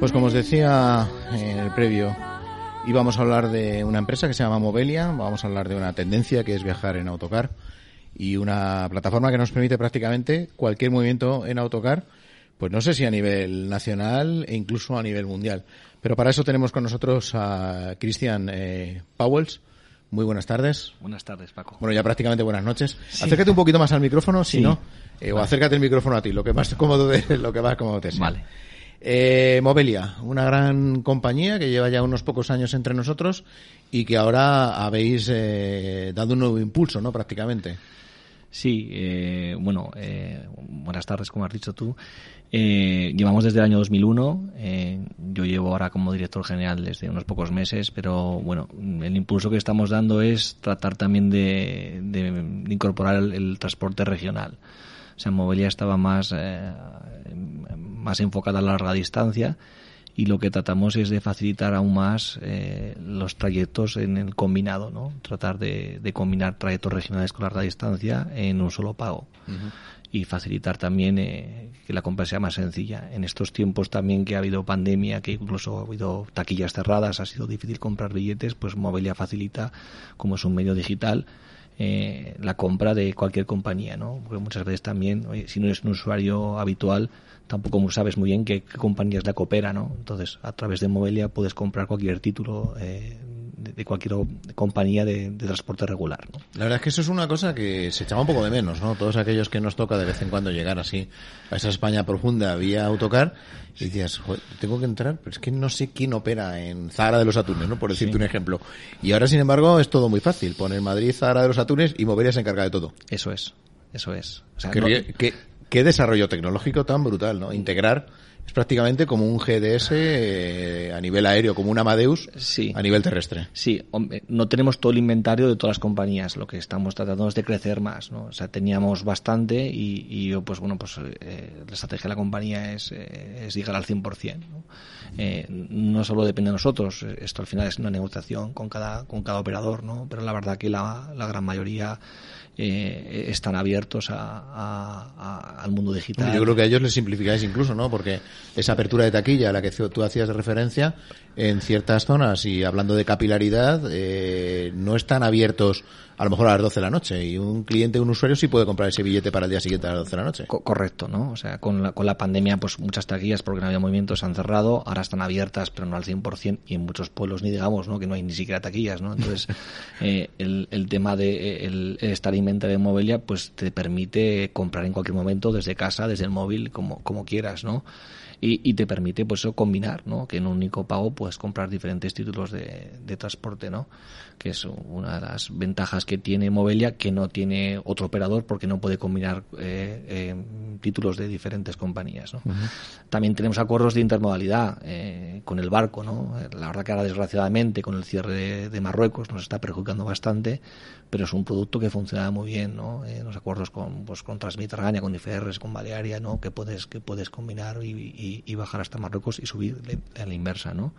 pues como os decía en el previo, íbamos a hablar de una empresa que se llama Movelia, vamos a hablar de una tendencia que es viajar en autocar y una plataforma que nos permite prácticamente cualquier movimiento en autocar, pues no sé si a nivel nacional e incluso a nivel mundial. Pero para eso tenemos con nosotros a Cristian eh, Powells. Muy buenas tardes. Buenas tardes, Paco. Bueno, ya prácticamente buenas noches. Acércate un poquito más al micrófono, si no, eh, o acércate el micrófono a ti, lo que más cómodo de, lo que más cómodo te sea. Vale. Eh, Movelia, una gran compañía que lleva ya unos pocos años entre nosotros y que ahora habéis eh, dado un nuevo impulso, ¿no? Prácticamente. Sí, eh, bueno, eh, buenas tardes, como has dicho tú. Eh, llevamos desde el año 2001. Eh, yo llevo ahora como director general desde unos pocos meses, pero bueno, el impulso que estamos dando es tratar también de, de, incorporar el, transporte regional. O sea, Movelia estaba más eh, más enfocada a la larga distancia y lo que tratamos es de facilitar aún más eh, los trayectos en el combinado, ¿no? Tratar de, de, combinar trayectos regionales con larga distancia en un solo pago. Uh -huh. Y facilitar también eh, que la compra sea más sencilla. En estos tiempos también que ha habido pandemia, que incluso ha habido taquillas cerradas, ha sido difícil comprar billetes, pues Movelia facilita, como es un medio digital, eh, la compra de cualquier compañía, ¿no? Porque muchas veces también, si no eres un usuario habitual, tampoco sabes muy bien qué, qué compañía la coopera, ¿no? Entonces, a través de Movelia puedes comprar cualquier título eh, de, cualquier compañía de, de, transporte regular, ¿no? La verdad es que eso es una cosa que se echaba un poco de menos, ¿no? Todos aquellos que nos toca de vez en cuando llegar así a esa España profunda vía autocar y decías, tengo que entrar, pero es que no sé quién opera en Zahara de los Atunes, ¿no? Por decirte sí. un ejemplo. Y ahora, sin embargo, es todo muy fácil. Poner Madrid, Zahara de los Atunes y Movelia se encarga de todo. Eso es, eso es. O sea, ¿Qué, no... qué, qué desarrollo tecnológico tan brutal, ¿no? Integrar es prácticamente como un GDS eh, a nivel aéreo, como un Amadeus sí. a nivel terrestre. Sí, hombre, no tenemos todo el inventario de todas las compañías, lo que estamos tratando es de crecer más, ¿no? O sea, teníamos bastante y, y yo, pues bueno, pues eh, la estrategia de la compañía es, eh, es llegar al 100%, ¿no? Eh, no solo depende de nosotros, esto al final es una negociación con cada, con cada operador, ¿no? Pero la verdad que la, la gran mayoría eh, están abiertos a, al mundo digital. Yo creo que a ellos les simplificáis incluso, ¿no? Porque esa apertura de taquilla a la que tú hacías referencia en ciertas zonas y hablando de capilaridad, eh, no están abiertos a lo mejor a las 12 de la noche y un cliente, un usuario sí puede comprar ese billete para el día siguiente a las 12 de la noche. Co correcto, ¿no? O sea, con la, con la pandemia pues muchas taquillas porque no había movimiento se han cerrado, ahora están abiertas pero no al 100% y en muchos pueblos ni digamos, ¿no? Que no hay ni siquiera taquillas, ¿no? Entonces, eh, el, el tema de el, el estar inventario de Movelia pues te permite comprar en cualquier momento desde casa, desde el móvil, como, como quieras, ¿no? y, y, te permite pues eso combinar, ¿no? Que en un único pago puedes comprar diferentes títulos de, de, transporte, ¿no? Que es una de las ventajas que tiene Movelia que no tiene otro operador porque no puede combinar eh, eh, títulos de diferentes compañías, ¿no? Uh -huh. También tenemos acuerdos de intermodalidad eh, con el barco, ¿no? La verdad que ahora desgraciadamente con el cierre de, de Marruecos nos está perjudicando bastante, pero es un producto que funciona muy bien, ¿no? Eh, los acuerdos con, pues, con Transmediterránea, con IFRs, con Balearia, ¿no? Que puedes, que puedes combinar y, y, y bajar hasta Marruecos y subir a la inversa, ¿no?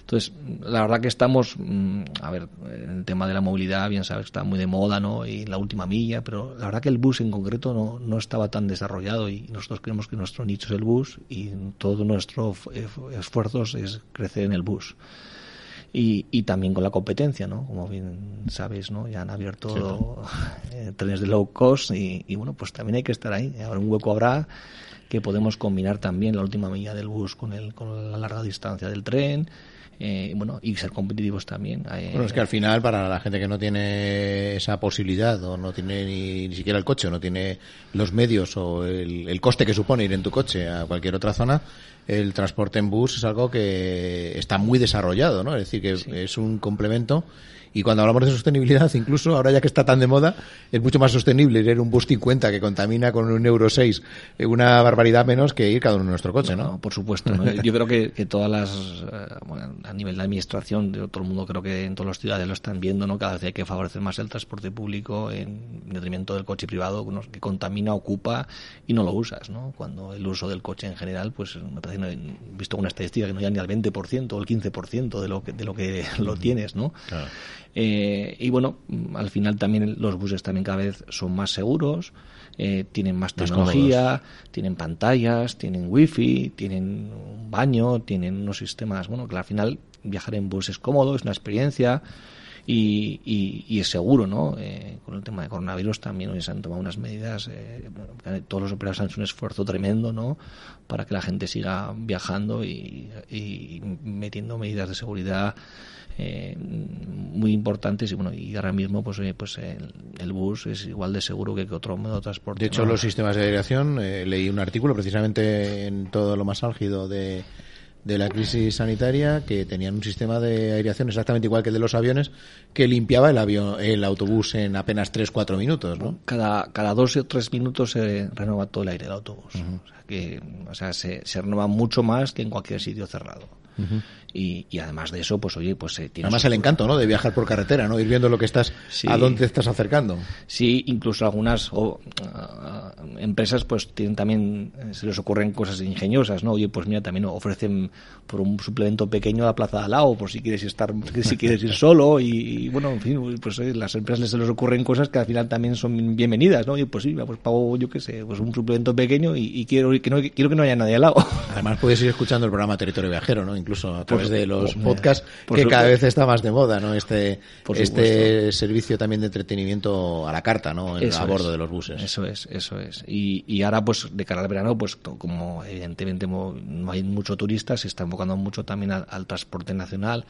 Entonces, la verdad que estamos, mm, a ver, el tema de la movilidad, bien sabes, está muy de moda, ¿no? Y la última milla, pero la verdad que el bus en concreto no, no estaba tan desarrollado y nosotros creemos que nuestro nicho es el bus y todo nuestro esfuerzo es crecer en el bus. Y, y, también con la competencia, ¿no? Como bien sabes, ¿no? Ya han abierto sí, eh, trenes de low cost y, y, bueno, pues también hay que estar ahí. Ahora un hueco habrá que podemos combinar también la última milla del bus con, el, con la larga distancia del tren. Eh, bueno, y ser competitivos también. Eh, bueno, es que al final, para la gente que no tiene esa posibilidad, o no tiene ni, ni siquiera el coche, o no tiene los medios, o el, el, coste que supone ir en tu coche a cualquier otra zona, el transporte en bus es algo que está muy desarrollado, ¿no? Es decir, que sí. es un complemento Y cuando hablamos de sostenibilidad, incluso ahora ya que está tan de moda, es mucho más sostenible ir en un bus 50 que contamina con un euro 6, eh, una barbaridad menos que ir cada uno en nuestro coche, ¿no? por supuesto. Yo creo que, que todas las, eh, bueno, a nivel de administración, de todo el mundo creo que en todas las ciudades lo están viendo, ¿no? Cada vez hay que favorecer más el transporte público en detrimento del coche privado que contamina, ocupa y no lo usas, ¿no? Cuando el uso del coche en general, pues me parece, no, he visto una estadística que no llega ni al 20% o el 15% de lo que, de lo que lo tienes, ¿no? Eh, y bueno, al final también los buses también cada vez son más seguros, eh, tienen más tecnología, tienen pantallas, tienen wifi, tienen un baño, tienen unos sistemas, bueno, que al final viajar en bus es cómodo, es una experiencia y, y, es seguro, ¿no? Eh, con el tema de coronavirus también hoy se han tomado unas medidas, eh, todos los operadores han hecho un esfuerzo tremendo, ¿no? Para que la gente siga viajando y, metiendo medidas de seguridad eh, muy importantes y bueno y ahora mismo pues pues el, bus es igual de seguro que, otro modo de transporte de hecho los sistemas de aviación leí un artículo precisamente en todo lo más álgido de de la crisis sanitaria que tenían un sistema de aireación exactamente igual que el de los aviones que limpiaba el avión el autobús en apenas 3-4 minutos ¿no? cada cada dos o tres minutos se renueva todo el aire del autobús. O sea que o sea se, se renueva mucho más que en cualquier sitio cerrado y, y, además de eso, pues oye, pues eh, tiene Además el encanto, ¿no? De viajar por carretera, ¿no? Ir viendo lo que estás, a dónde te estás acercando. Sí, incluso algunas o, empresas pues tienen también, eh, se les ocurren cosas ingeniosas, ¿no? Oye, pues mira, también ofrecen por un suplemento pequeño la plaza de al lado, por si quieres estar, si quieres ir solo y, bueno, en fin, pues oye, las empresas se les ocurren cosas que al final también son bienvenidas, ¿no? Oye, pues sí, pues pago, yo qué sé, pues un suplemento pequeño y, quiero, que no, quiero que no haya nadie al lado. Además puedes ir escuchando el programa Territorio Viajero, ¿no? Incluso a través de los podcasts, que cada vez está más de moda, ¿no? Este, este servicio también de entretenimiento a la carta, ¿no? a bordo de los buses. Eso es, eso es. Y, y ahora, pues, de cara al verano, pues, como evidentemente no hay mucho turista, se está enfocando mucho también al, transporte nacional,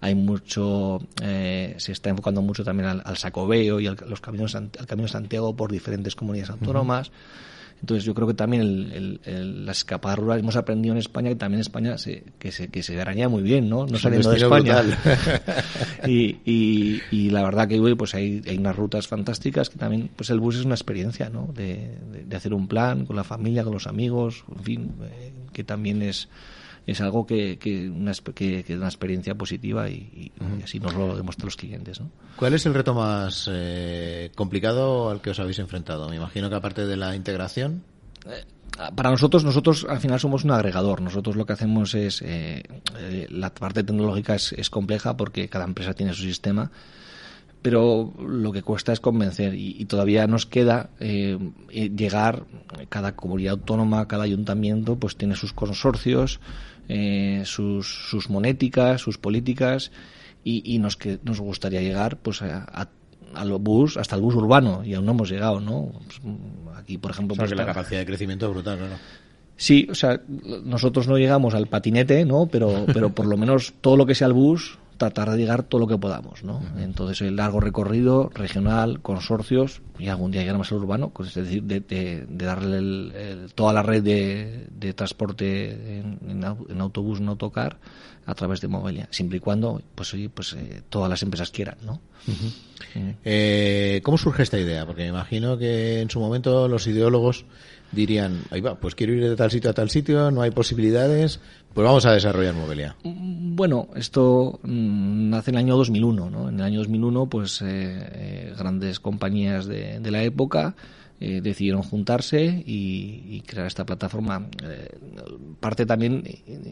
hay mucho, eh, se está enfocando mucho también al, sacobeo y al, los caminos, al Camino de Santiago por diferentes comunidades autónomas. Entonces yo creo que también el, el, la escapada rural hemos aprendido en España que también en España se, que se, que se ganaría muy bien, ¿no? No saliendo de España. y, y, y, la verdad que pues hay, hay unas rutas fantásticas que también, pues el bus es una experiencia, ¿no? De, de, hacer un plan con la familia, con los amigos, en fin, eh, que también es es algo que, que, una, que, una experiencia positiva y, así nos lo demuestran los clientes. ¿no? ¿Cuál es el reto más eh, complicado al que os habéis enfrentado? Me imagino que aparte de la integración. Eh, para nosotros, nosotros al final somos un agregador. Nosotros lo que hacemos es, eh, la parte tecnológica es, es, compleja porque cada empresa tiene su sistema, pero lo que cuesta es convencer y, todavía nos queda llegar, cada comunidad autónoma, cada ayuntamiento, pues tiene sus consorcios, eh, sus, sus monéticas, sus políticas y, y, nos, que, nos gustaría llegar pues a, a bus, hasta el bus urbano, y aún no hemos llegado, ¿no? Pues, aquí, por ejemplo... Pues, la capacidad de crecimiento es brutal, ¿no? Sí, o sea, nosotros no llegamos al patinete, ¿no? Pero, pero por lo menos todo lo que sea el bus, tratar de llegar todo lo que podamos, ¿no? Entonces, el largo recorrido, regional, consorcios, y algún día llegar más al urbano, pues, es decir, de, de, darle toda la red de, de transporte en, en, autobús, en autocar, a través de Movelia, siempre y cuando, pues, oye, pues eh, todas las empresas quieran, ¿no? eh, ¿Cómo surge esta idea? Porque me imagino que en su momento los ideólogos dirían, ahí va, pues quiero ir de tal sitio a tal sitio, no hay posibilidades, pues vamos a desarrollar Movelia. Mm, bueno, esto mm, nace en el año 2001, ¿no? En el año 2001, pues eh, eh, grandes compañías de, de la época eh, decidieron juntarse y, crear esta plataforma. parte también,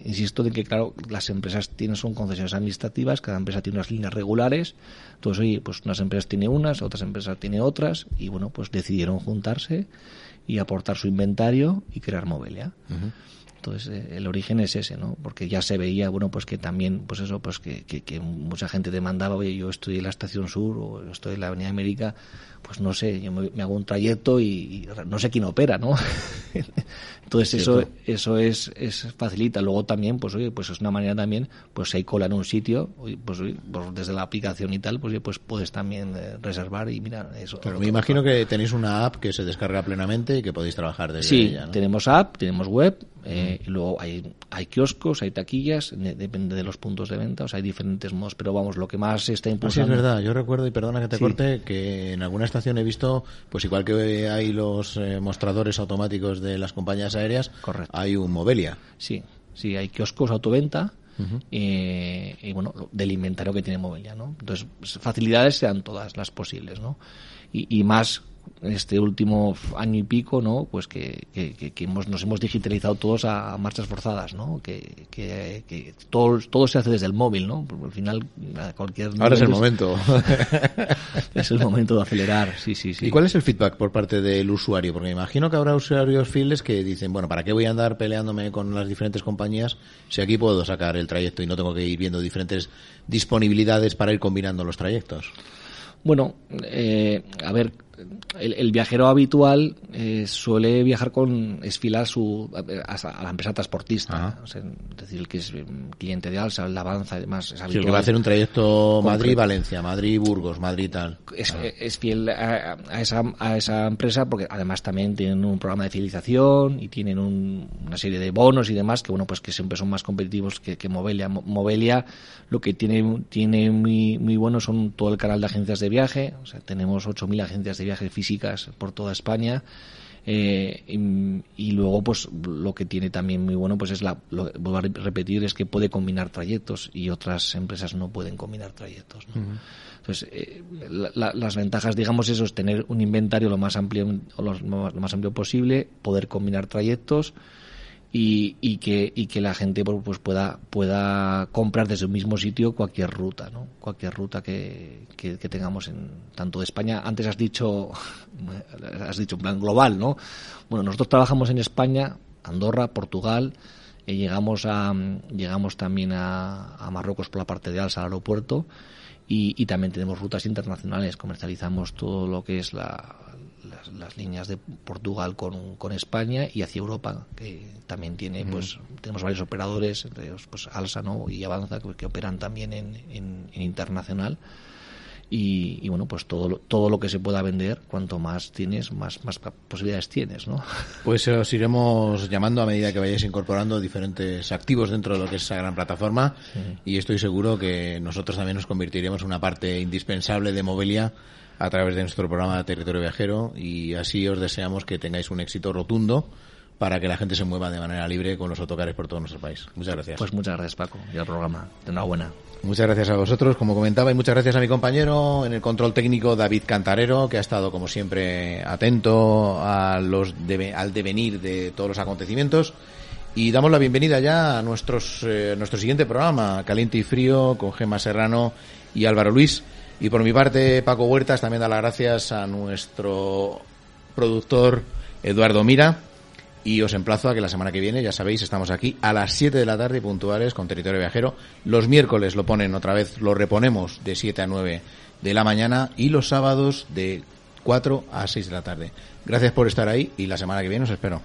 insisto, de que, claro, las empresas tienen son concesiones administrativas, cada empresa tiene unas líneas regulares, entonces, oye, pues unas empresas tienen unas, otras empresas tienen otras, y bueno, pues decidieron juntarse y aportar su inventario y crear Movelia. Entonces, eh, el origen es ese, ¿no? Porque ya se veía, bueno, pues que también, pues eso, pues que, que, mucha gente demandaba, oye, yo estoy en la Estación Sur o estoy en la Avenida América, pues no sé, yo me, hago un trayecto y, no sé quién opera, ¿no? Entonces eso eso es, es facilita. Luego también, pues oye, pues es una manera también, pues si hay cola en un sitio, pues, pues desde la aplicación y tal, pues pues puedes también eh, reservar y mira eso. Pero me imagino que tenéis una app que se descarga plenamente y que podéis trabajar desde sí, ella, tenemos app, tenemos web, eh, Eh, y luego hay, hay kioscos, hay taquillas, depende de los puntos de venta, o sea, hay diferentes modos, pero vamos, lo que más se está impulsando... sí, es verdad, yo recuerdo, y perdona que te corte, que en alguna estación he visto, pues igual que hay los eh, mostradores automáticos de las compañías aéreas, hay un Movelia. Sí, sí, hay kioscos autoventa, eh, y bueno, del inventario que tiene Movelia, ¿no? Entonces, facilidades sean todas las posibles, ¿no? Y, y más este último año y pico, ¿no? Pues que, que, hemos, nos hemos digitalizado todos a, marchas forzadas, ¿no? Que, que, todo, todo se hace desde el móvil, ¿no? Porque al final, cualquier... Ahora es el momento. es el momento de acelerar, sí, sí, sí. ¿Y cuál es el feedback por parte del usuario? Porque me imagino que habrá usuarios fieles que dicen, bueno, ¿para qué voy a andar peleándome con las diferentes compañías si aquí puedo sacar el trayecto y no tengo que ir viendo diferentes disponibilidades para ir combinando los trayectos? Bueno, eh, a ver, el, viajero habitual eh, suele viajar con esfilar su, a, la empresa transportista. es decir, el que es cliente de Alsa, el de Avanza y demás. Es que va a hacer un trayecto Madrid-Valencia, Madrid-Burgos, Madrid-tal. Es, es, fiel a, esa, a esa empresa porque además también tienen un programa de fidelización y tienen una serie de bonos y demás que, bueno, pues que siempre son más competitivos que, que Movelia. Movelia lo que tiene, tiene muy, muy bueno son todo el canal de agencias de viaje. O sea, tenemos 8.000 agencias de viajes físicas por toda España. Eh, y, luego pues lo que tiene también muy bueno pues es la lo vuelvo a repetir es que puede combinar trayectos y otras empresas no pueden combinar trayectos entonces eh, las ventajas digamos eso es tener un inventario lo más amplio lo más amplio posible poder combinar trayectos y, y, que, y que la gente pues, pues pueda, pueda comprar desde un mismo sitio cualquier ruta, ¿no? Cualquier ruta que, que, tengamos en tanto de España. Antes has dicho, has dicho en plan global, ¿no? Bueno, nosotros trabajamos en España, Andorra, Portugal, y llegamos a, llegamos también a, a Marruecos por la parte de Alsa, al aeropuerto, y, y también tenemos rutas internacionales, comercializamos todo lo que es la, las, líneas de Portugal con, con, España y hacia Europa, que también tiene, pues, tenemos varios operadores, entre ellos, pues, Alsa, ¿no? Y Avanza, que, operan también en, en, internacional. Y, bueno, pues todo, todo lo que se pueda vender, cuanto más tienes, más, más posibilidades tienes, ¿no? Pues os iremos llamando a medida que vayáis incorporando diferentes activos dentro de lo que es esa gran plataforma y estoy seguro que nosotros también nos convertiremos en una parte indispensable de Movelia a través de nuestro programa Territorio Viajero y así os deseamos que tengáis un éxito rotundo para que la gente se mueva de manera libre con los autocares por todo nuestro país. Muchas gracias. Pues muchas gracias Paco y al programa. Enhorabuena. Muchas gracias a vosotros, como comentaba, y muchas gracias a mi compañero en el control técnico David Cantarero, que ha estado como siempre atento a los al devenir de todos los acontecimientos. Y damos la bienvenida ya a nuestros, eh, nuestro siguiente programa, Caliente y Frío, con Gemma Serrano y Álvaro Luis. Y por mi parte, Paco Huertas también da las gracias a nuestro productor Eduardo Mira. Y os emplazo a que la semana que viene, ya sabéis, estamos aquí a las 7 de la tarde puntuales con Territorio Viajero. Los miércoles lo ponen otra vez, lo reponemos de 7 a 9 de la mañana y los sábados de 4 a 6 de la tarde. Gracias por estar ahí y la semana que viene os espero.